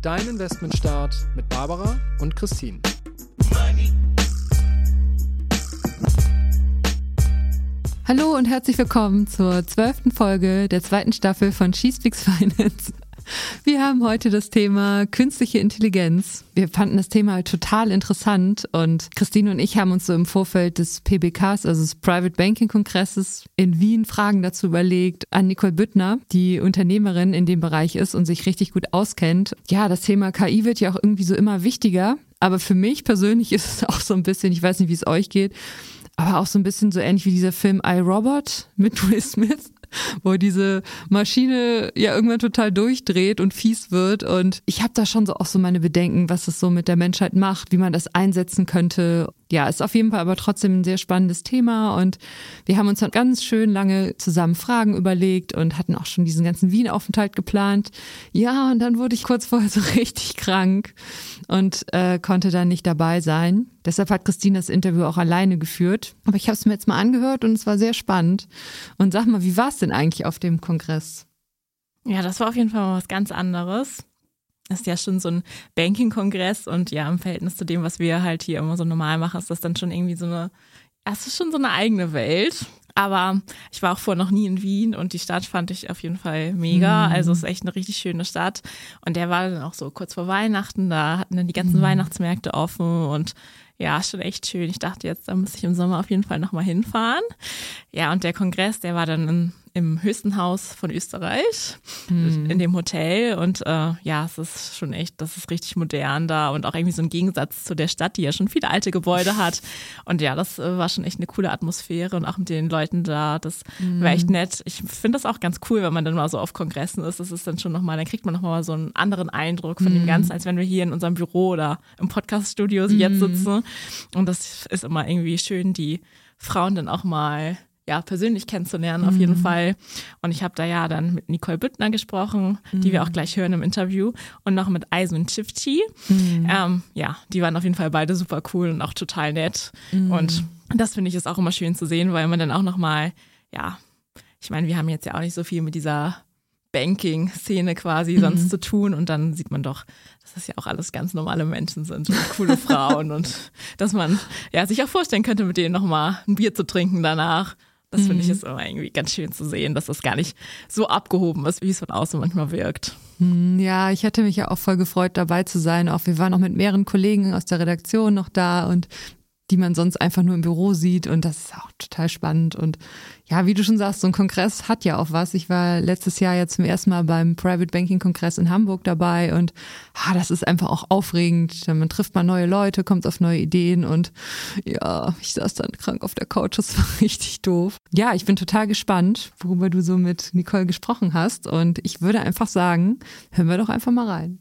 Dein Investmentstart mit Barbara und Christine. Hallo und herzlich willkommen zur zwölften Folge der zweiten Staffel von She Speaks Finance. Wir haben heute das Thema künstliche Intelligenz. Wir fanden das Thema total interessant und Christine und ich haben uns so im Vorfeld des PBKs, also des Private Banking Kongresses in Wien Fragen dazu überlegt an Nicole Büttner, die Unternehmerin in dem Bereich ist und sich richtig gut auskennt. Ja, das Thema KI wird ja auch irgendwie so immer wichtiger. Aber für mich persönlich ist es auch so ein bisschen, ich weiß nicht, wie es euch geht, aber auch so ein bisschen so ähnlich wie dieser Film iRobot mit Will Smith wo diese Maschine ja irgendwann total durchdreht und fies wird. Und ich habe da schon so auch so meine Bedenken, was es so mit der Menschheit macht, wie man das einsetzen könnte. Ja, ist auf jeden Fall aber trotzdem ein sehr spannendes Thema und wir haben uns dann ganz schön lange zusammen Fragen überlegt und hatten auch schon diesen ganzen Wien-Aufenthalt geplant. Ja, und dann wurde ich kurz vorher so richtig krank und äh, konnte dann nicht dabei sein. Deshalb hat Christine das Interview auch alleine geführt. Aber ich habe es mir jetzt mal angehört und es war sehr spannend. Und sag mal, wie war es denn eigentlich auf dem Kongress? Ja, das war auf jeden Fall mal was ganz anderes. Das ist ja schon so ein Banking-Kongress und ja, im Verhältnis zu dem, was wir halt hier immer so normal machen, ist das dann schon irgendwie so eine, es ist schon so eine eigene Welt. Aber ich war auch vorher noch nie in Wien und die Stadt fand ich auf jeden Fall mega. Mhm. Also es ist echt eine richtig schöne Stadt. Und der war dann auch so kurz vor Weihnachten, da hatten dann die ganzen mhm. Weihnachtsmärkte offen und ja, schon echt schön. Ich dachte jetzt, da muss ich im Sommer auf jeden Fall nochmal hinfahren. Ja, und der Kongress, der war dann in, im höchsten Haus von Österreich, mhm. in dem Hotel. Und äh, ja, es ist schon echt, das ist richtig modern da und auch irgendwie so ein Gegensatz zu der Stadt, die ja schon viele alte Gebäude hat. Und ja, das äh, war schon echt eine coole Atmosphäre und auch mit den Leuten da, das mhm. war echt nett. Ich finde das auch ganz cool, wenn man dann mal so auf Kongressen ist. Das ist dann schon nochmal, dann kriegt man nochmal so einen anderen Eindruck von mhm. dem Ganzen, als wenn wir hier in unserem Büro oder im Podcaststudio jetzt mhm. sitzen. Und das ist immer irgendwie schön, die Frauen dann auch mal ja, persönlich kennenzulernen, auf jeden mhm. Fall. Und ich habe da ja dann mit Nicole Büttner gesprochen, mhm. die wir auch gleich hören im Interview, und noch mit Aisun Chifchi. Mhm. Ähm, ja, die waren auf jeden Fall beide super cool und auch total nett. Mhm. Und das finde ich ist auch immer schön zu sehen, weil man dann auch nochmal, ja, ich meine, wir haben jetzt ja auch nicht so viel mit dieser Banking-Szene quasi mhm. sonst zu tun und dann sieht man doch, dass das ja auch alles ganz normale Menschen sind und coole Frauen und dass man ja sich auch vorstellen könnte, mit denen nochmal ein Bier zu trinken danach. Das finde ich mhm. ist immer irgendwie ganz schön zu sehen, dass das gar nicht so abgehoben ist, wie es von außen manchmal wirkt. Hm, ja, ich hätte mich ja auch voll gefreut, dabei zu sein. Auch wir waren auch mit mehreren Kollegen aus der Redaktion noch da und die man sonst einfach nur im Büro sieht. Und das ist auch total spannend. Und ja, wie du schon sagst, so ein Kongress hat ja auch was. Ich war letztes Jahr jetzt zum ersten Mal beim Private Banking Kongress in Hamburg dabei und ah, das ist einfach auch aufregend. Man trifft mal neue Leute, kommt auf neue Ideen und ja, ich saß dann krank auf der Couch. Das war richtig doof. Ja, ich bin total gespannt, worüber du so mit Nicole gesprochen hast. Und ich würde einfach sagen, hören wir doch einfach mal rein.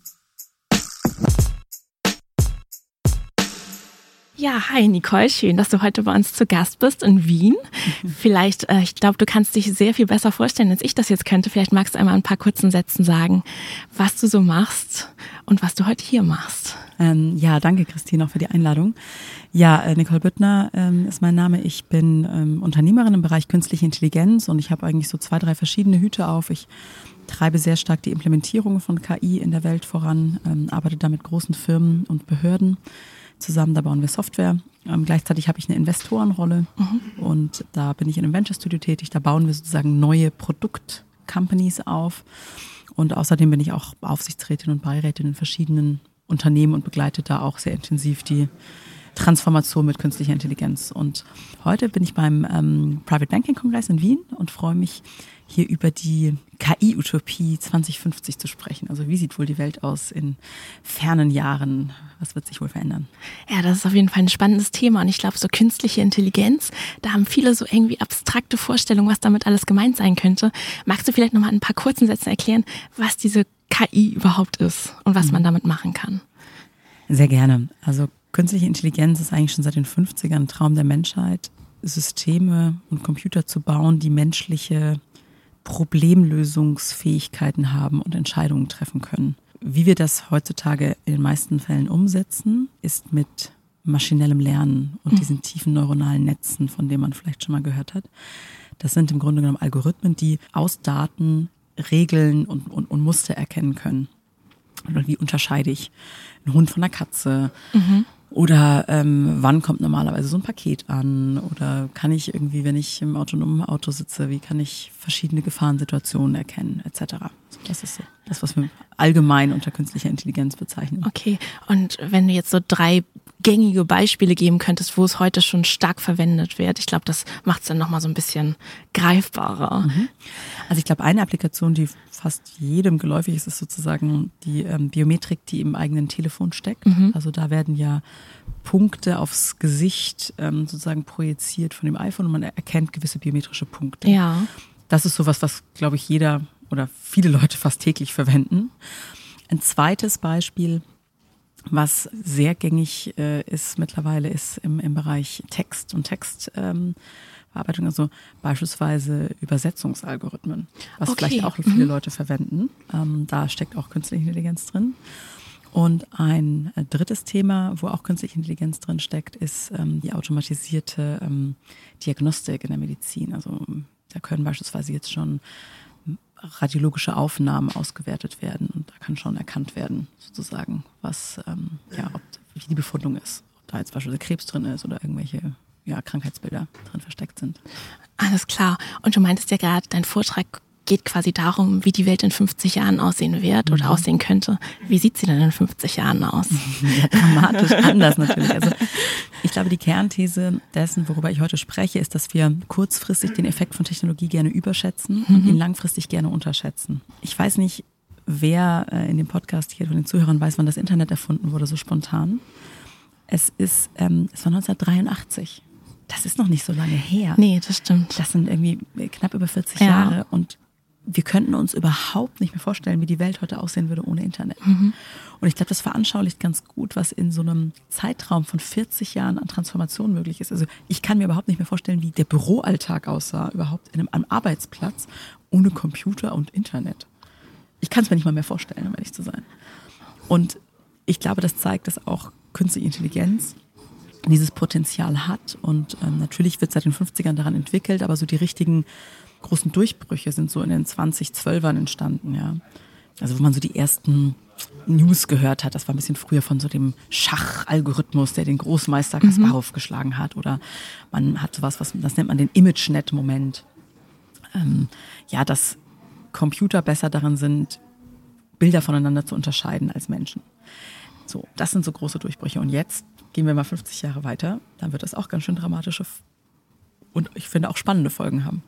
Ja, hi Nicole, schön, dass du heute bei uns zu Gast bist in Wien. Mhm. Vielleicht, äh, ich glaube, du kannst dich sehr viel besser vorstellen, als ich das jetzt könnte. Vielleicht magst du einmal ein paar kurzen Sätzen sagen, was du so machst und was du heute hier machst. Ähm, ja, danke Christine auch für die Einladung. Ja, äh, Nicole Büttner ähm, ist mein Name. Ich bin ähm, Unternehmerin im Bereich künstliche Intelligenz und ich habe eigentlich so zwei, drei verschiedene Hüte auf. Ich treibe sehr stark die Implementierung von KI in der Welt voran, ähm, arbeite da mit großen Firmen und Behörden zusammen, da bauen wir Software. Ähm, gleichzeitig habe ich eine Investorenrolle mhm. und da bin ich in einem Venture Studio tätig. Da bauen wir sozusagen neue Produkt-Companies auf. Und außerdem bin ich auch Aufsichtsrätin und Beirätin in verschiedenen Unternehmen und begleite da auch sehr intensiv die Transformation mit künstlicher Intelligenz. Und heute bin ich beim ähm, Private Banking Kongress in Wien und freue mich, hier über die KI-Utopie 2050 zu sprechen. Also wie sieht wohl die Welt aus in fernen Jahren? Was wird sich wohl verändern? Ja, das ist auf jeden Fall ein spannendes Thema. Und ich glaube, so künstliche Intelligenz, da haben viele so irgendwie abstrakte Vorstellungen, was damit alles gemeint sein könnte. Magst du vielleicht nochmal in ein paar kurzen Sätzen erklären, was diese KI überhaupt ist und was mhm. man damit machen kann? Sehr gerne. Also künstliche Intelligenz ist eigentlich schon seit den 50ern ein Traum der Menschheit, Systeme und Computer zu bauen, die menschliche Problemlösungsfähigkeiten haben und Entscheidungen treffen können. Wie wir das heutzutage in den meisten Fällen umsetzen, ist mit maschinellem Lernen und diesen tiefen neuronalen Netzen, von denen man vielleicht schon mal gehört hat. Das sind im Grunde genommen Algorithmen, die aus Daten Regeln und, und, und Muster erkennen können. Oder wie unterscheide ich einen Hund von einer Katze? Mhm. Oder ähm, wann kommt normalerweise so ein Paket an? Oder kann ich irgendwie, wenn ich im autonomen Auto sitze, wie kann ich verschiedene Gefahrensituationen erkennen, etc. Das ist das, was wir allgemein unter künstlicher Intelligenz bezeichnen. Okay, und wenn du jetzt so drei gängige Beispiele geben könntest, wo es heute schon stark verwendet wird. Ich glaube, das macht es dann nochmal so ein bisschen greifbarer. Mhm. Also ich glaube, eine Applikation, die fast jedem geläufig ist, ist sozusagen die ähm, Biometrik, die im eigenen Telefon steckt. Mhm. Also da werden ja Punkte aufs Gesicht ähm, sozusagen projiziert von dem iPhone und man erkennt gewisse biometrische Punkte. Ja. Das ist sowas, was, glaube ich, jeder oder viele Leute fast täglich verwenden. Ein zweites Beispiel was sehr gängig äh, ist mittlerweile, ist im, im Bereich Text und Textbearbeitung, ähm, also beispielsweise Übersetzungsalgorithmen, was okay. vielleicht auch viele mhm. Leute verwenden. Ähm, da steckt auch künstliche Intelligenz drin. Und ein äh, drittes Thema, wo auch künstliche Intelligenz drin steckt, ist ähm, die automatisierte ähm, Diagnostik in der Medizin. Also da können beispielsweise jetzt schon radiologische Aufnahmen ausgewertet werden und da kann schon erkannt werden, sozusagen, was, ähm, ja, ob, wie die Befundung ist. Ob da jetzt beispielsweise Krebs drin ist oder irgendwelche ja, Krankheitsbilder drin versteckt sind. Alles klar. Und du meintest ja gerade, dein Vortrag geht quasi darum, wie die Welt in 50 Jahren aussehen wird oder mhm. aussehen könnte. Wie sieht sie denn in 50 Jahren aus? Ja, dramatisch anders natürlich. Also ich glaube, die Kernthese dessen, worüber ich heute spreche, ist, dass wir kurzfristig den Effekt von Technologie gerne überschätzen mhm. und ihn langfristig gerne unterschätzen. Ich weiß nicht, wer äh, in dem Podcast hier von den Zuhörern weiß, wann das Internet erfunden wurde, so spontan. Es ist, ähm, es war 1983. Das ist noch nicht so lange her. Nee, das stimmt. Das sind irgendwie knapp über 40 ja. Jahre und wir könnten uns überhaupt nicht mehr vorstellen, wie die Welt heute aussehen würde ohne Internet. Mhm. Und ich glaube, das veranschaulicht ganz gut, was in so einem Zeitraum von 40 Jahren an Transformation möglich ist. Also ich kann mir überhaupt nicht mehr vorstellen, wie der Büroalltag aussah, überhaupt in einem, einem Arbeitsplatz ohne Computer und Internet. Ich kann es mir nicht mal mehr vorstellen, um ehrlich zu sein. Und ich glaube, das zeigt, dass auch künstliche Intelligenz dieses Potenzial hat. Und ähm, natürlich wird seit den 50ern daran entwickelt, aber so die richtigen großen Durchbrüche sind so in den 2012ern entstanden, ja. Also wo man so die ersten News gehört hat, das war ein bisschen früher von so dem Schachalgorithmus, der den Großmeister Kasparov mhm. geschlagen hat. Oder man hat sowas, was, das nennt man den ImageNet-Moment. Ähm, ja, dass Computer besser darin sind, Bilder voneinander zu unterscheiden als Menschen. So, das sind so große Durchbrüche. Und jetzt gehen wir mal 50 Jahre weiter, dann wird das auch ganz schön dramatische und ich finde auch spannende Folgen haben.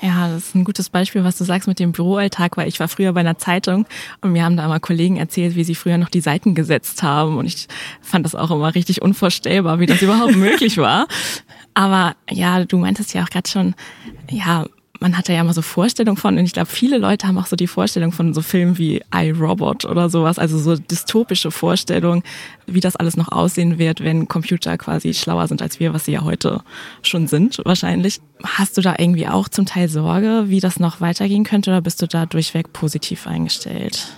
Ja, das ist ein gutes Beispiel, was du sagst mit dem Büroalltag, weil ich war früher bei einer Zeitung und mir haben da mal Kollegen erzählt, wie sie früher noch die Seiten gesetzt haben und ich fand das auch immer richtig unvorstellbar, wie das überhaupt möglich war. Aber ja, du meintest ja auch gerade schon, ja, man hat da ja immer so Vorstellungen von und ich glaube, viele Leute haben auch so die Vorstellung von so Filmen wie iRobot oder sowas, also so dystopische Vorstellungen, wie das alles noch aussehen wird, wenn Computer quasi schlauer sind als wir, was sie ja heute schon sind wahrscheinlich. Hast du da irgendwie auch zum Teil Sorge, wie das noch weitergehen könnte oder bist du da durchweg positiv eingestellt?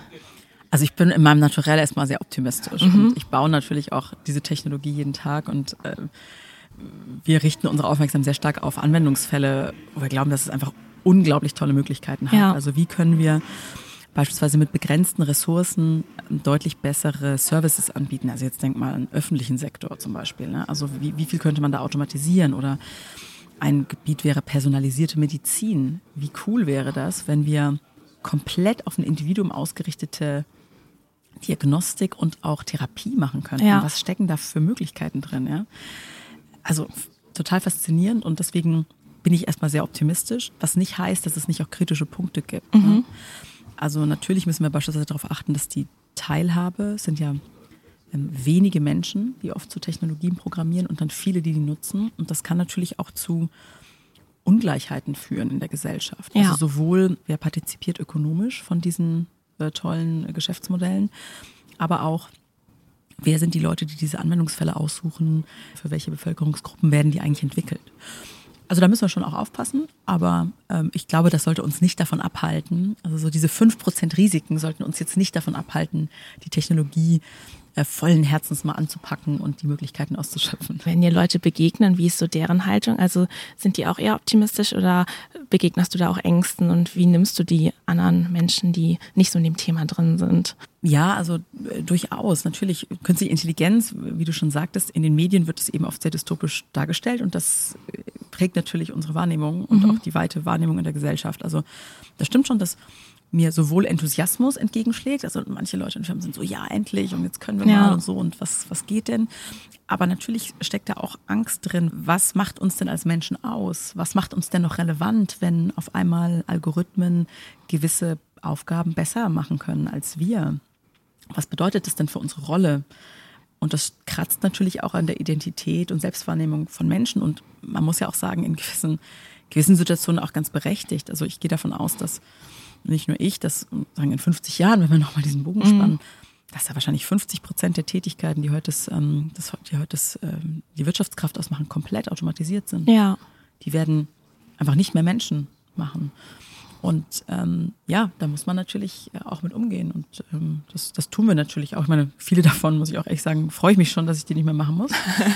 Also ich bin in meinem Naturell erstmal sehr optimistisch mhm. und ich baue natürlich auch diese Technologie jeden Tag und äh, wir richten unsere Aufmerksamkeit sehr stark auf Anwendungsfälle, wo wir glauben, dass es einfach unglaublich tolle Möglichkeiten hat. Ja. Also wie können wir beispielsweise mit begrenzten Ressourcen deutlich bessere Services anbieten. Also jetzt denk mal an den öffentlichen Sektor zum Beispiel. Ne? Also wie, wie viel könnte man da automatisieren oder ein Gebiet wäre personalisierte Medizin. Wie cool wäre das, wenn wir komplett auf ein Individuum ausgerichtete Diagnostik und auch Therapie machen könnten? Ja. Was stecken da für Möglichkeiten drin? Ja? Also total faszinierend und deswegen bin ich erstmal sehr optimistisch, was nicht heißt, dass es nicht auch kritische Punkte gibt. Ne? Mhm. Also natürlich müssen wir beispielsweise darauf achten, dass die Teilhabe sind ja ähm, wenige Menschen, die oft zu Technologien programmieren und dann viele, die die nutzen. Und das kann natürlich auch zu Ungleichheiten führen in der Gesellschaft. Ja. Also sowohl wer partizipiert ökonomisch von diesen äh, tollen äh, Geschäftsmodellen, aber auch wer sind die Leute, die diese Anwendungsfälle aussuchen, für welche Bevölkerungsgruppen werden die eigentlich entwickelt. Also da müssen wir schon auch aufpassen, aber ähm, ich glaube, das sollte uns nicht davon abhalten, also so diese 5% Risiken sollten uns jetzt nicht davon abhalten, die Technologie vollen Herzens mal anzupacken und die Möglichkeiten auszuschöpfen. Wenn dir Leute begegnen, wie ist so deren Haltung? Also sind die auch eher optimistisch oder begegnest du da auch Ängsten und wie nimmst du die anderen Menschen, die nicht so in dem Thema drin sind? Ja, also äh, durchaus. Natürlich, künstliche Intelligenz, wie du schon sagtest, in den Medien wird es eben oft sehr dystopisch dargestellt und das äh, prägt natürlich unsere Wahrnehmung und mhm. auch die weite Wahrnehmung in der Gesellschaft. Also das stimmt schon, dass mir sowohl Enthusiasmus entgegenschlägt, also manche Leute in Firmen sind so, ja, endlich und jetzt können wir ja. mal und so und was, was geht denn? Aber natürlich steckt da auch Angst drin. Was macht uns denn als Menschen aus? Was macht uns denn noch relevant, wenn auf einmal Algorithmen gewisse Aufgaben besser machen können als wir? Was bedeutet das denn für unsere Rolle? Und das kratzt natürlich auch an der Identität und Selbstwahrnehmung von Menschen. Und man muss ja auch sagen, in gewissen, gewissen Situationen auch ganz berechtigt. Also ich gehe davon aus, dass nicht nur ich, dass sagen in 50 Jahren, wenn wir nochmal diesen Bogen mhm. spannen, dass da wahrscheinlich 50 Prozent der Tätigkeiten, die heute, das, ähm, das, die, heute das, ähm, die Wirtschaftskraft ausmachen, komplett automatisiert sind. Ja. Die werden einfach nicht mehr Menschen machen. Und ähm, ja, da muss man natürlich äh, auch mit umgehen. Und ähm, das, das tun wir natürlich auch. Ich meine, viele davon, muss ich auch echt sagen, freue ich mich schon, dass ich die nicht mehr machen muss.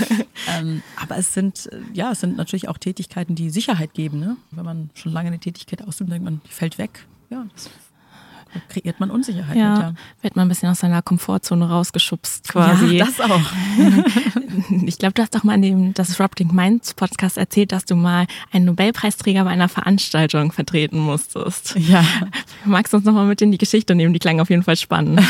ähm, aber es sind, äh, ja, es sind natürlich auch Tätigkeiten, die Sicherheit geben. Ne? Wenn man schon lange eine Tätigkeit ausübt, denkt man, die fällt weg ja, das kreiert man Unsicherheit. Ja, mit, ja, wird man ein bisschen aus seiner Komfortzone rausgeschubst quasi. Ja, das auch. ich glaube, du hast doch mal in dem Disrupting Minds Podcast erzählt, dass du mal einen Nobelpreisträger bei einer Veranstaltung vertreten musstest. Ja. Magst du uns nochmal mit in die Geschichte nehmen? Die klang auf jeden Fall spannend.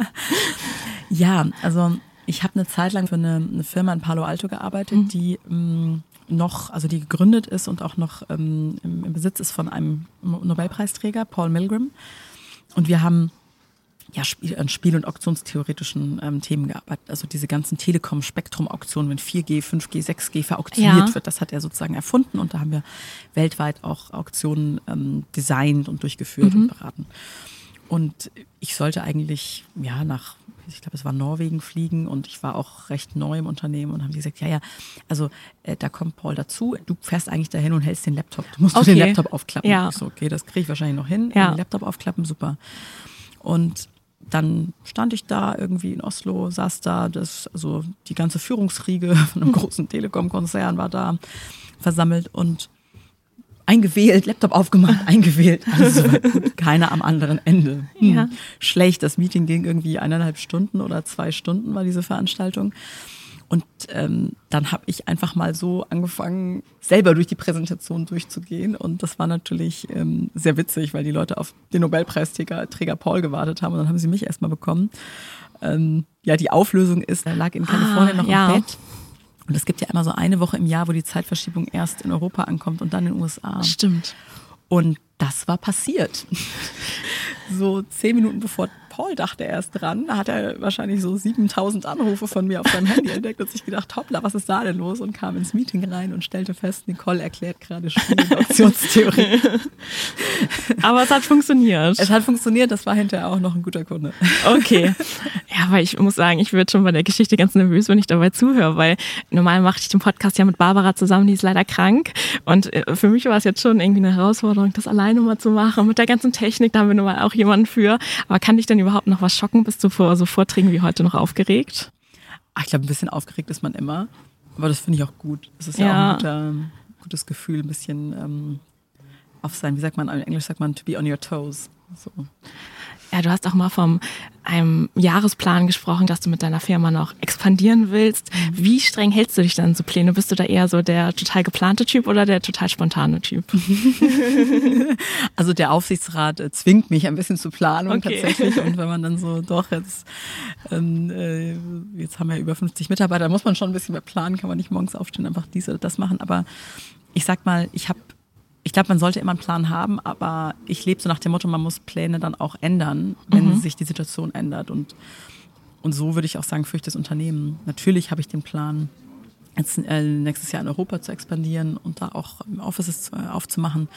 ja, also ich habe eine Zeit lang für eine, eine, Firma in Palo Alto gearbeitet, mhm. die mh, mm, noch, also die gegründet ist und auch noch ähm, im, im, Besitz ist von einem Nobelpreisträger, Paul Milgram. Und wir haben ja, an Spiel- und auktionstheoretischen ähm, Themen gearbeitet. Also diese ganzen Telekom-Spektrum-Auktionen, wenn 4G, 5G, 6G verauktioniert ja. wird, das hat er sozusagen erfunden und da haben wir weltweit auch Auktionen ähm, designt und durchgeführt mhm. und beraten. Und ich sollte eigentlich, ja, nach ich glaube, es war Norwegen fliegen und ich war auch recht neu im Unternehmen und haben die gesagt, ja, ja, also äh, da kommt Paul dazu, du fährst eigentlich dahin und hältst den Laptop, du musst okay. den Laptop aufklappen. Ja. Ich so, okay, das kriege ich wahrscheinlich noch hin, ja. den Laptop aufklappen, super. Und dann stand ich da irgendwie in Oslo, saß da, das, also die ganze Führungsriege von einem großen Telekom-Konzern war da versammelt und eingewählt, Laptop aufgemacht, eingewählt, alles soweit gut, keiner am anderen Ende. Hm. Ja. Schlecht, das Meeting ging irgendwie eineinhalb Stunden oder zwei Stunden war diese Veranstaltung. Und ähm, dann habe ich einfach mal so angefangen, selber durch die Präsentation durchzugehen. Und das war natürlich ähm, sehr witzig, weil die Leute auf den Nobelpreisträger Träger Paul gewartet haben und dann haben sie mich erstmal bekommen. Ähm, ja, die Auflösung ist, er lag in Kalifornien ah, noch ja. im Bett und es gibt ja immer so eine Woche im Jahr, wo die Zeitverschiebung erst in Europa ankommt und dann in den USA. Stimmt. Und das war passiert. so zehn Minuten bevor Paul dachte er erst dran, da hat er wahrscheinlich so 7000 Anrufe von mir auf seinem Handy entdeckt und sich gedacht, hoppla, was ist da denn los? Und kam ins Meeting rein und stellte fest, Nicole erklärt gerade Spiel- und Optionstheorie. Aber es hat funktioniert. Es hat funktioniert, das war hinterher auch noch ein guter Kunde. Okay. Ja, aber ich muss sagen, ich werde schon bei der Geschichte ganz nervös, wenn ich dabei zuhöre, weil normal mache ich den Podcast ja mit Barbara zusammen, die ist leider krank. Und äh, für mich war es jetzt schon irgendwie eine Herausforderung, das alleine mal zu machen, mit der ganzen Technik, da haben wir nun mal auch jemanden für. Aber kann dich denn überhaupt noch was schocken? Bist du vor so Vorträgen wie heute noch aufgeregt? Ach, ich glaube, ein bisschen aufgeregt ist man immer. Aber das finde ich auch gut. Das ist ja, ja auch ein guter, gutes Gefühl, ein bisschen ähm, auf sein, wie sagt man, in Englisch sagt man, to be on your toes. So. Ja, du hast auch mal vom einem Jahresplan gesprochen, dass du mit deiner Firma noch expandieren willst. Mhm. Wie streng hältst du dich dann so Pläne? Bist du da eher so der total geplante Typ oder der total spontane Typ? also der Aufsichtsrat äh, zwingt mich ein bisschen zu planen okay. tatsächlich. Und wenn man dann so, doch, jetzt, ähm, äh, jetzt haben wir über 50 Mitarbeiter, da muss man schon ein bisschen mehr planen, kann man nicht morgens aufstehen, einfach dies oder das machen. Aber ich sag mal, ich habe ich glaube, man sollte immer einen Plan haben, aber ich lebe so nach dem Motto, man muss Pläne dann auch ändern, wenn mhm. sich die Situation ändert. Und, und so würde ich auch sagen, für das Unternehmen. Natürlich habe ich den Plan, jetzt äh, nächstes Jahr in Europa zu expandieren und da auch Offices aufzumachen.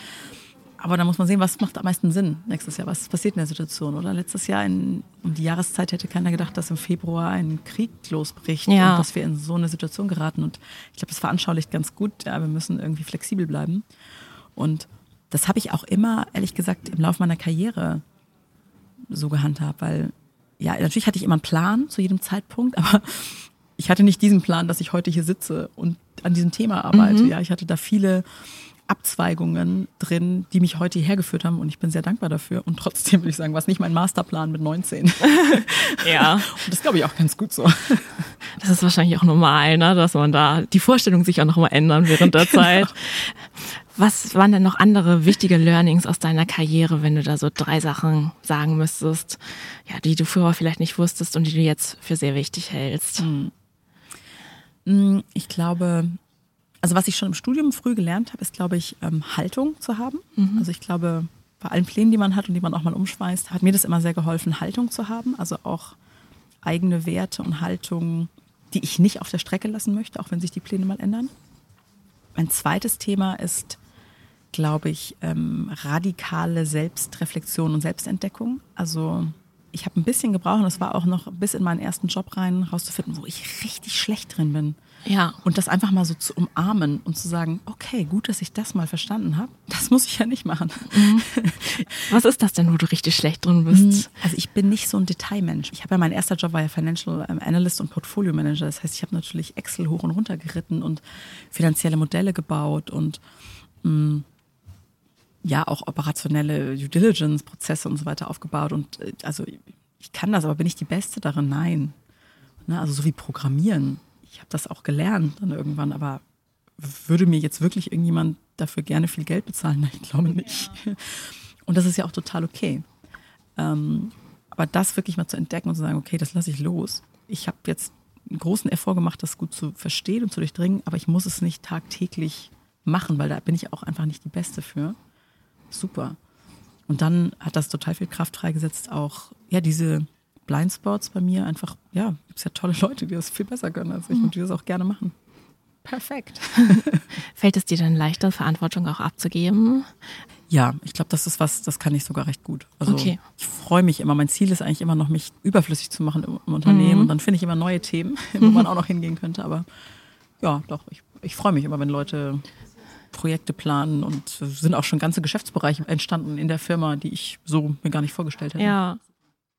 aber da muss man sehen, was macht am meisten Sinn nächstes Jahr. Was passiert in der Situation? Oder letztes Jahr in, um die Jahreszeit hätte keiner gedacht, dass im Februar ein Krieg losbricht Ja. und dass wir in so eine Situation geraten. Und ich glaube, das veranschaulicht ganz gut. Ja, wir müssen irgendwie flexibel bleiben. Und das habe ich auch immer, ehrlich gesagt, im Laufe meiner Karriere so gehandhabt, weil ja, natürlich hatte ich immer einen Plan zu jedem Zeitpunkt, aber ich hatte nicht diesen Plan, dass ich heute hier sitze und an diesem Thema arbeite. Ja, ich hatte da viele Abzweigungen drin, die mich heute hierher geführt haben und ich bin sehr dankbar dafür. Und trotzdem würde ich sagen, war es nicht mein Masterplan mit 19. Ja. Und das glaube ich auch ganz gut so. Das ist wahrscheinlich auch normal, ne? dass man da die Vorstellung sich auch nochmal ändern während der Zeit. Was waren denn noch andere wichtige Learnings aus deiner Karriere, wenn du da so drei Sachen sagen müsstest, ja, die du früher vielleicht nicht wusstest und die du jetzt für sehr wichtig hältst? Mm, Ich glaube, also was ich schon im Studium früh gelernt habe, ist, glaube ich, ähm, Haltung zu haben. Also ich glaube, bei allen Plänen, die man hat und die man auch mal umschmeißt, hat mir das immer sehr geholfen, Haltung zu haben. Also auch eigene Werte und Haltung, die ich nicht auf der Strecke lassen möchte, auch wenn sich die Pläne mal ändern. Mein zweites Thema ist, glaube ich, ähm, radikale Selbstreflexion und Selbstentdeckung. Also ich habe ein bisschen gebraucht, und das war auch noch bis in meinen ersten Job rein, rauszufinden, wo ich richtig schlecht drin bin. Ja. Und das einfach mal so zu umarmen und zu sagen, okay, gut, dass ich das mal verstanden habe. Das muss ich ja nicht machen. Was ist das denn, wo du richtig schlecht drin bist? Also ich bin nicht so ein Detailmensch. Ich habe ja mein erster Job war ja Financial ähm, Analyst und Portfolio Manager. Das heißt, ich habe natürlich Excel hoch und runter geritten und finanzielle Modelle gebaut und mh, ja auch operationelle Due Diligence Prozesse und so weiter aufgebaut. Und äh, also ich kann das, aber bin ich die Beste darin? Nein. Ne, also so wie Programmieren. Ich habe das auch gelernt dann irgendwann, aber würde mir jetzt wirklich irgendjemand dafür gerne viel Geld bezahlen? Nein, ich glaube nicht. Und das ist ja auch total okay. Ähm, aber das wirklich mal zu entdecken und zu sagen, okay, das lasse ich los. Ich habe jetzt einen großen Effort gemacht, das gut zu verstehen und zu durchdringen, aber ich muss es nicht tagtäglich machen, weil da bin ich auch einfach nicht die Beste für. Super. Und dann hat das total viel Kraft freigesetzt, auch ja diese Blindspots bei mir einfach, ja, gibt es ja tolle Leute, die das viel besser können als ich und die das auch gerne machen. Perfekt. Fällt es dir dann leichter, Verantwortung auch abzugeben? Ja, ich glaube, das ist was, das kann ich sogar recht gut. Also Okay. ich freue mich immer. Mein Ziel ist eigentlich immer noch, mich überflüssig zu machen im, im Unternehmen. Und dann finde ich immer neue Themen, wo man auch noch hingehen könnte. Aber ja, doch, ich, ich freue mich immer, wenn Leute Projekte planen und sind auch schon ganze Geschäftsbereiche entstanden in der Firma, die ich so mir gar nicht vorgestellt hätte. Ja.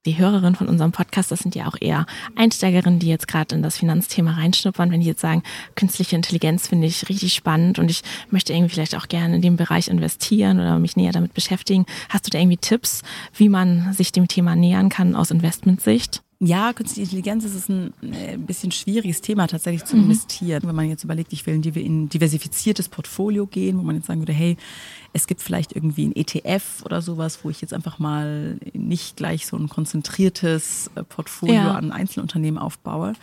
Die Hörerinnen von unserem Podcast, das sind ja auch eher Einsteigerinnen, die jetzt gerade in das Finanzthema reinschnuppern. Wenn die jetzt sagen, künstliche Intelligenz finde ich richtig spannend und ich möchte irgendwie vielleicht auch gerne in dem Bereich investieren oder mich näher damit beschäftigen. Hast du da irgendwie Tipps, wie man sich dem Thema nähern kann aus Investmentsicht? Ja, künstliche Intelligenz ist ein äh, bisschen schwieriges Thema tatsächlich zu investieren. Wenn man jetzt überlegt, ich will in ein diversifiziertes Portfolio gehen, wo man jetzt sagen würde, hey, es gibt vielleicht irgendwie ein ETF oder sowas, wo ich jetzt einfach mal nicht gleich so ein konzentriertes äh, Portfolio Ja. an Einzelunternehmen aufbaue.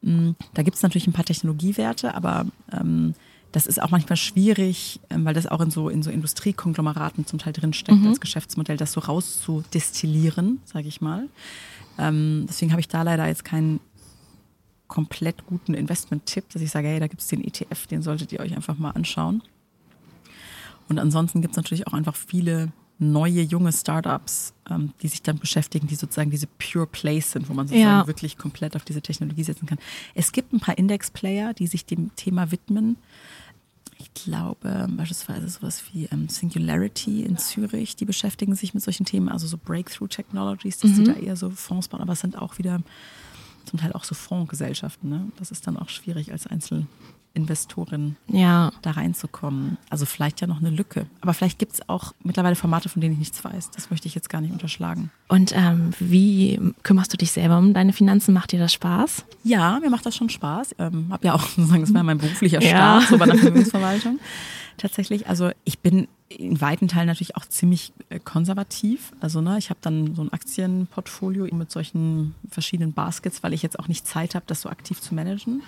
Mm, Da gibt es natürlich ein paar Technologiewerte, aber ähm, das ist auch manchmal schwierig, ähm, weil das auch in so, in so Industriekonglomeraten zum Teil drinsteckt als Geschäftsmodell, das so rauszudestillieren, sage ich mal. Ähm, deswegen habe ich da leider jetzt keinen komplett guten Investment-Tipp, dass ich sage, hey, da gibt es den ETF, den solltet ihr euch einfach mal anschauen. Und ansonsten gibt es natürlich auch einfach viele neue, junge Startups, ähm, die sich dann beschäftigen, die sozusagen diese Pure Plays sind, wo man sozusagen Ja. wirklich komplett auf diese Technologie setzen kann. Es gibt ein paar Index-Player, die sich dem Thema widmen. Ich glaube beispielsweise sowas wie ähm, Singularity in Zürich, die beschäftigen sich mit solchen Themen, also so Breakthrough Technologies, dass die da eher so Fonds bauen, aber es sind auch wieder zum Teil auch so Fondsgesellschaften. Ne? Das ist dann auch schwierig als Einzelinvestorin Ja, da reinzukommen. Also vielleicht ja noch eine Lücke. Aber vielleicht gibt es auch mittlerweile Formate, von denen ich nichts weiß. Das möchte ich jetzt gar nicht unterschlagen. und ähm, wie kümmerst du dich selber um deine Finanzen? Macht dir das Spaß? Ja, mir macht das schon Spaß. Ähm, hab ja auch sozusagen, das war mein beruflicher Ja. Start, so bei der Vermögensverwaltung. Tatsächlich, also ich bin in weiten Teilen natürlich auch ziemlich äh, konservativ. Also ne, ich habe dann so ein Aktienportfolio mit solchen verschiedenen Baskets, weil ich jetzt auch nicht Zeit habe, das so aktiv zu managen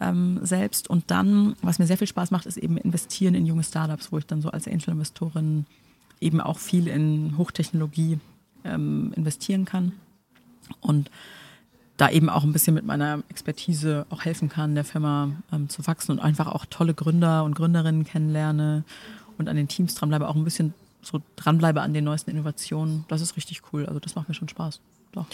ähm, selbst. Und dann, was mir sehr viel Spaß macht, ist eben investieren in junge Startups, wo ich dann so als Angel-Investorin eben auch viel in Hochtechnologie ähm, investieren kann. Und da eben auch ein bisschen mit meiner Expertise auch helfen kann, der Firma ähm, zu wachsen und einfach auch tolle Gründer und Gründerinnen kennenlerne und an den Teams dranbleibe, auch ein bisschen so dranbleibe an den neuesten Innovationen. Das ist richtig cool. Also das macht mir schon Spaß. Doch.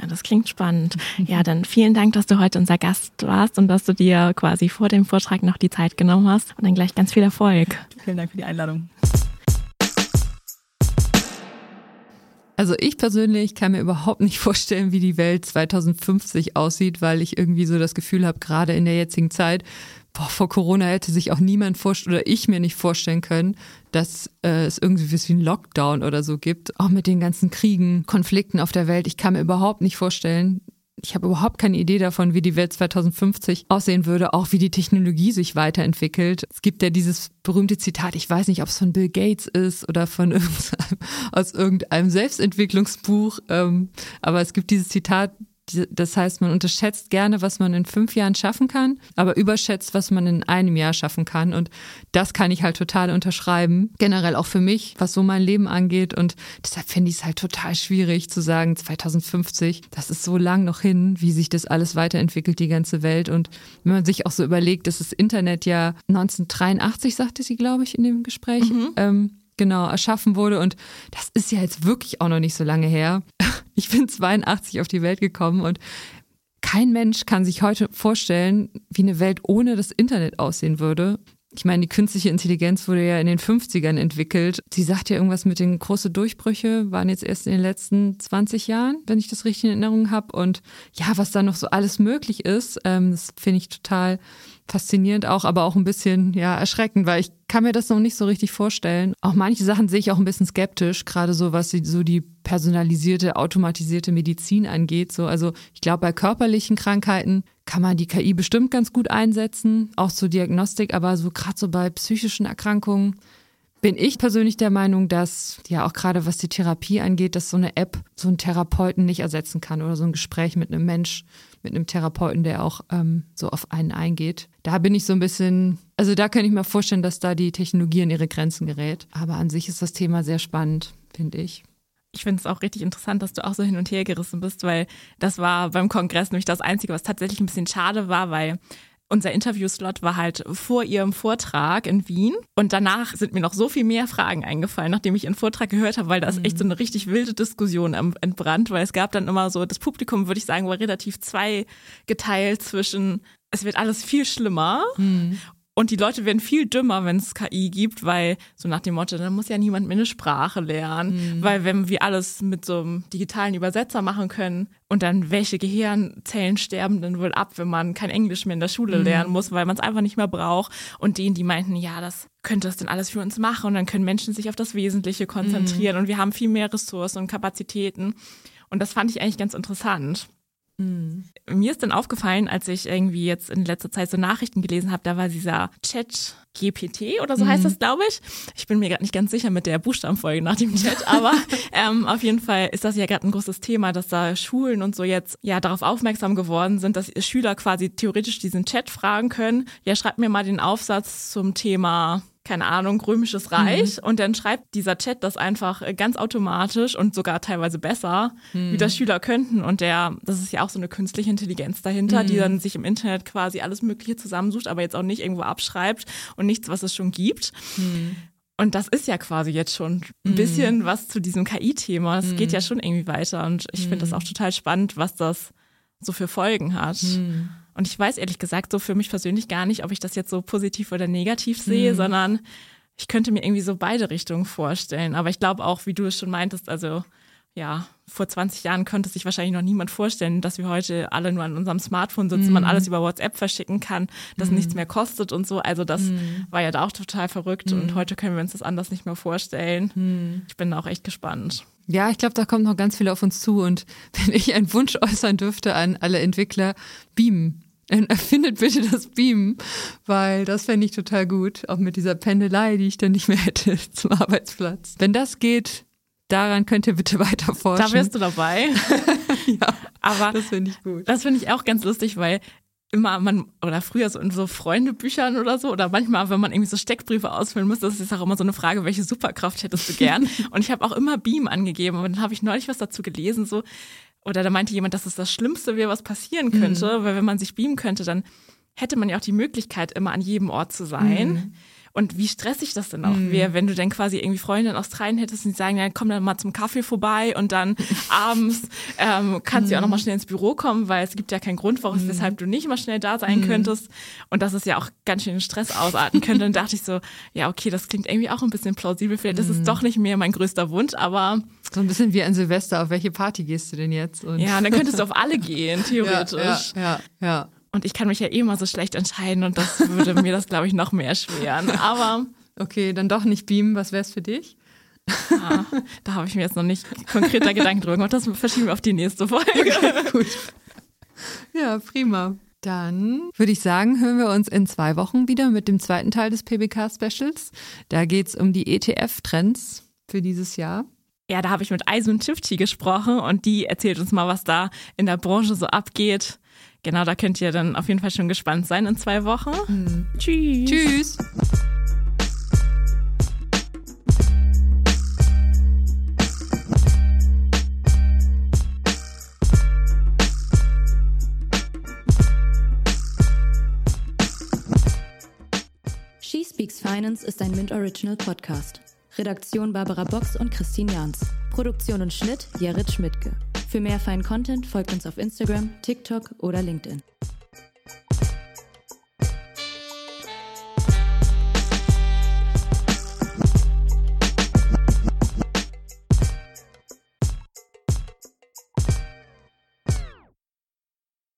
Ja, das klingt spannend. Ja, dann vielen Dank, dass du heute unser Gast warst und dass du dir quasi vor dem Vortrag noch die Zeit genommen hast. Und dann gleich ganz viel Erfolg. Vielen Dank für die Einladung. Also ich persönlich kann mir überhaupt nicht vorstellen, wie die Welt 2050 aussieht, weil ich irgendwie so das Gefühl habe, gerade in der jetzigen Zeit, boah, vor Corona hätte sich auch niemand vorstellen oder ich mir nicht vorstellen können, dass äh, es irgendwie wie ein Lockdown oder so gibt, auch mit den ganzen Kriegen, Konflikten auf der Welt. Ich kann mir überhaupt nicht vorstellen, ich habe überhaupt keine Idee davon, wie die Welt 2050 aussehen würde, auch wie die Technologie sich weiterentwickelt. Es gibt ja dieses berühmte Zitat, ich weiß nicht, ob es von Bill Gates ist oder von irgendeinem, aus irgendeinem Selbstentwicklungsbuch, ähm, aber es gibt dieses Zitat, das heißt, man unterschätzt gerne, was man in fünf Jahren schaffen kann, aber überschätzt, was man in einem Jahr schaffen kann. Und das kann ich halt total unterschreiben. Generell auch für mich, was so mein Leben angeht. Und deshalb finde ich es halt total schwierig zu sagen, 2050, das ist so lang noch hin, wie sich das alles weiterentwickelt, die ganze Welt. Und wenn man sich auch so überlegt, dass das Internet ja 1983, sagte sie, glaube ich, in dem Gespräch, mhm. ähm, genau, erschaffen wurde. Und das ist ja jetzt wirklich auch noch nicht so lange her. Ich bin 82 auf die Welt gekommen und kein Mensch kann sich heute vorstellen, wie eine Welt ohne das Internet aussehen würde. Ich meine, die künstliche Intelligenz wurde ja in den 50ern entwickelt. Sie sagt ja irgendwas mit den großen Durchbrüche, waren jetzt erst in den letzten 20 Jahren, wenn ich das richtig in Erinnerung habe. Und ja, was da noch so alles möglich ist, ähm, das finde ich total faszinierend auch, aber auch ein bisschen ja erschreckend, weil ich kann mir das noch nicht so richtig vorstellen. Auch manche Sachen sehe ich auch ein bisschen skeptisch, gerade so was so die personalisierte, automatisierte Medizin angeht. So, also ich glaube, bei körperlichen Krankheiten kann man die KI bestimmt ganz gut einsetzen, auch zur Diagnostik, aber so gerade so bei psychischen Erkrankungen bin ich persönlich der Meinung, dass ja auch gerade was die Therapie angeht, dass so eine App so einen Therapeuten nicht ersetzen kann oder so ein Gespräch mit einem Mensch, mit einem Therapeuten, der auch ähm, so auf einen eingeht. Da bin ich so ein bisschen, also da könnte ich mir vorstellen, dass da die Technologie an ihre Grenzen gerät. Aber an sich ist das Thema sehr spannend, finde ich ich finde es auch richtig interessant, dass du auch so hin und her gerissen bist, weil das war beim Kongress nämlich das Einzige, was tatsächlich ein bisschen schade war, weil unser Interviewslot war halt vor ihrem Vortrag in Wien. Und danach sind mir noch so viel mehr Fragen eingefallen, nachdem ich ihren Vortrag gehört habe, weil da ist echt so eine richtig wilde Diskussion entbrannt, weil es gab dann immer so, das Publikum, würde ich sagen, war relativ zweigeteilt zwischen es wird alles viel schlimmer mhm. Und die Leute werden viel dümmer, wenn es KI gibt, weil so nach dem Motto, dann muss ja niemand mehr eine Sprache lernen, mhm. weil wenn wir alles mit so einem digitalen Übersetzer machen können und dann welche Gehirnzellen sterben dann wohl ab, wenn man kein Englisch mehr in der Schule mhm. lernen muss, weil man es einfach nicht mehr braucht. Und denen, die meinten, ja, das könnte das denn alles für uns machen und dann können Menschen sich auf das Wesentliche konzentrieren mhm. und wir haben viel mehr Ressourcen und Kapazitäten. Und das fand ich eigentlich ganz interessant. Mhm. Mir ist dann aufgefallen, als ich irgendwie jetzt in letzter Zeit so Nachrichten gelesen habe, da war dieser Chat GPT oder so mhm. heißt das, glaube ich. Ich bin mir gerade nicht ganz sicher mit der Buchstabenfolge nach dem Chat, aber ähm, auf jeden Fall ist das ja gerade ein großes Thema, dass da Schulen und so jetzt ja darauf aufmerksam geworden sind, dass Schüler quasi theoretisch diesen Chat fragen können. Ja, schreibt mir mal den Aufsatz zum Thema keine Ahnung, römisches Reich. Mhm. Und dann schreibt dieser Chat das einfach äh, ganz automatisch und sogar teilweise besser, mhm. wie das Schüler könnten. Und der, das ist ja auch so eine künstliche Intelligenz dahinter, mhm. die dann sich im Internet quasi alles Mögliche zusammensucht, aber jetzt auch nicht irgendwo abschreibt und nichts, was es schon gibt. Mhm. Und das ist ja quasi jetzt schon ein mhm. bisschen was zu diesem KI-Thema. Es geht ja schon irgendwie weiter. Und ich finde das auch total spannend, was das so für Folgen hat. Und ich weiß ehrlich gesagt so für mich persönlich gar nicht, ob ich das jetzt so positiv oder negativ sehe, mhm. sondern ich könnte mir irgendwie so beide Richtungen vorstellen. Aber ich glaube auch, wie du es schon meintest, also ja, vor 20 Jahren könnte sich wahrscheinlich noch niemand vorstellen, dass wir heute alle nur an unserem Smartphone sitzen, mhm. man alles über WhatsApp verschicken kann, dass mhm. nichts mehr kostet und so. Also das mhm. war ja da auch total verrückt und heute können wir uns das anders nicht mehr vorstellen. Ich bin da auch echt gespannt. Ja, ich glaube, da kommt noch ganz viel auf uns zu und wenn ich einen Wunsch äußern dürfte an alle Entwickler, beamen. Erfindet bitte das Beamen, weil das fände ich total gut, auch mit dieser Pendelei, die ich dann nicht mehr hätte zum Arbeitsplatz. Wenn das geht, daran könnt ihr bitte weiter forschen. Da wärst du dabei. ja, aber das finde ich gut. Das finde ich auch ganz lustig, weil immer man oder früher so in so Freundebüchern oder so oder manchmal, wenn man irgendwie so Steckbriefe ausfüllen muss, das ist auch immer so eine Frage, welche Superkraft hättest du gern? Und ich habe auch immer Beam angegeben und dann habe ich neulich was dazu gelesen, so oder da meinte jemand, dass es das Schlimmste wäre, was passieren könnte, mhm. weil wenn man sich beamen könnte, dann hätte man ja auch die Möglichkeit, immer an jedem Ort zu sein. Mhm. Und wie stressig das denn auch wäre, wenn du dann quasi irgendwie Freunde in Australien hättest und die sagen, ja, komm dann mal zum Kaffee vorbei und dann abends ähm, kannst du ja auch nochmal schnell ins Büro kommen, weil es gibt ja keinen Grund, warum, weshalb du nicht mal schnell da sein könntest. Und dass es ja auch ganz schön Stress ausarten könnte. Dann dachte ich so, ja, okay, das klingt irgendwie auch ein bisschen plausibel. Vielleicht ist es doch nicht mehr mein größter Wunsch, aber So ein bisschen wie ein Silvester. Auf welche Party gehst du denn jetzt? Und ja, dann könntest du auf alle gehen, ja, theoretisch. ja, ja, ja. Und ich kann mich ja eh immer so schlecht entscheiden und das würde mir das, glaube ich, noch mehr schweren. Aber Okay, dann doch nicht beamen. Was wär's für dich? ja, da habe ich mir jetzt noch nicht konkreter Gedanken drüber gemacht. Das verschieben wir auf die nächste Folge. Gut. Ja, prima. Dann würde ich sagen, hören wir uns in zwei Wochen wieder mit dem zweiten Teil des PBK-Specials. Da geht's um die ETF-Trends für dieses Jahr. Ja, da habe ich mit Aisun Tifti gesprochen und die erzählt uns mal, was da in der Branche so abgeht. Genau, da könnt ihr dann auf jeden Fall schon gespannt sein in zwei Wochen. Tschüss. Tschüss. She Speaks Finance ist ein Mint Original Podcast. Redaktion Barbara Box und Christine Jans. Produktion und Schnitt Jared Schmidtke. Für mehr feinen Content folgt uns auf Instagram, TikTok oder LinkedIn.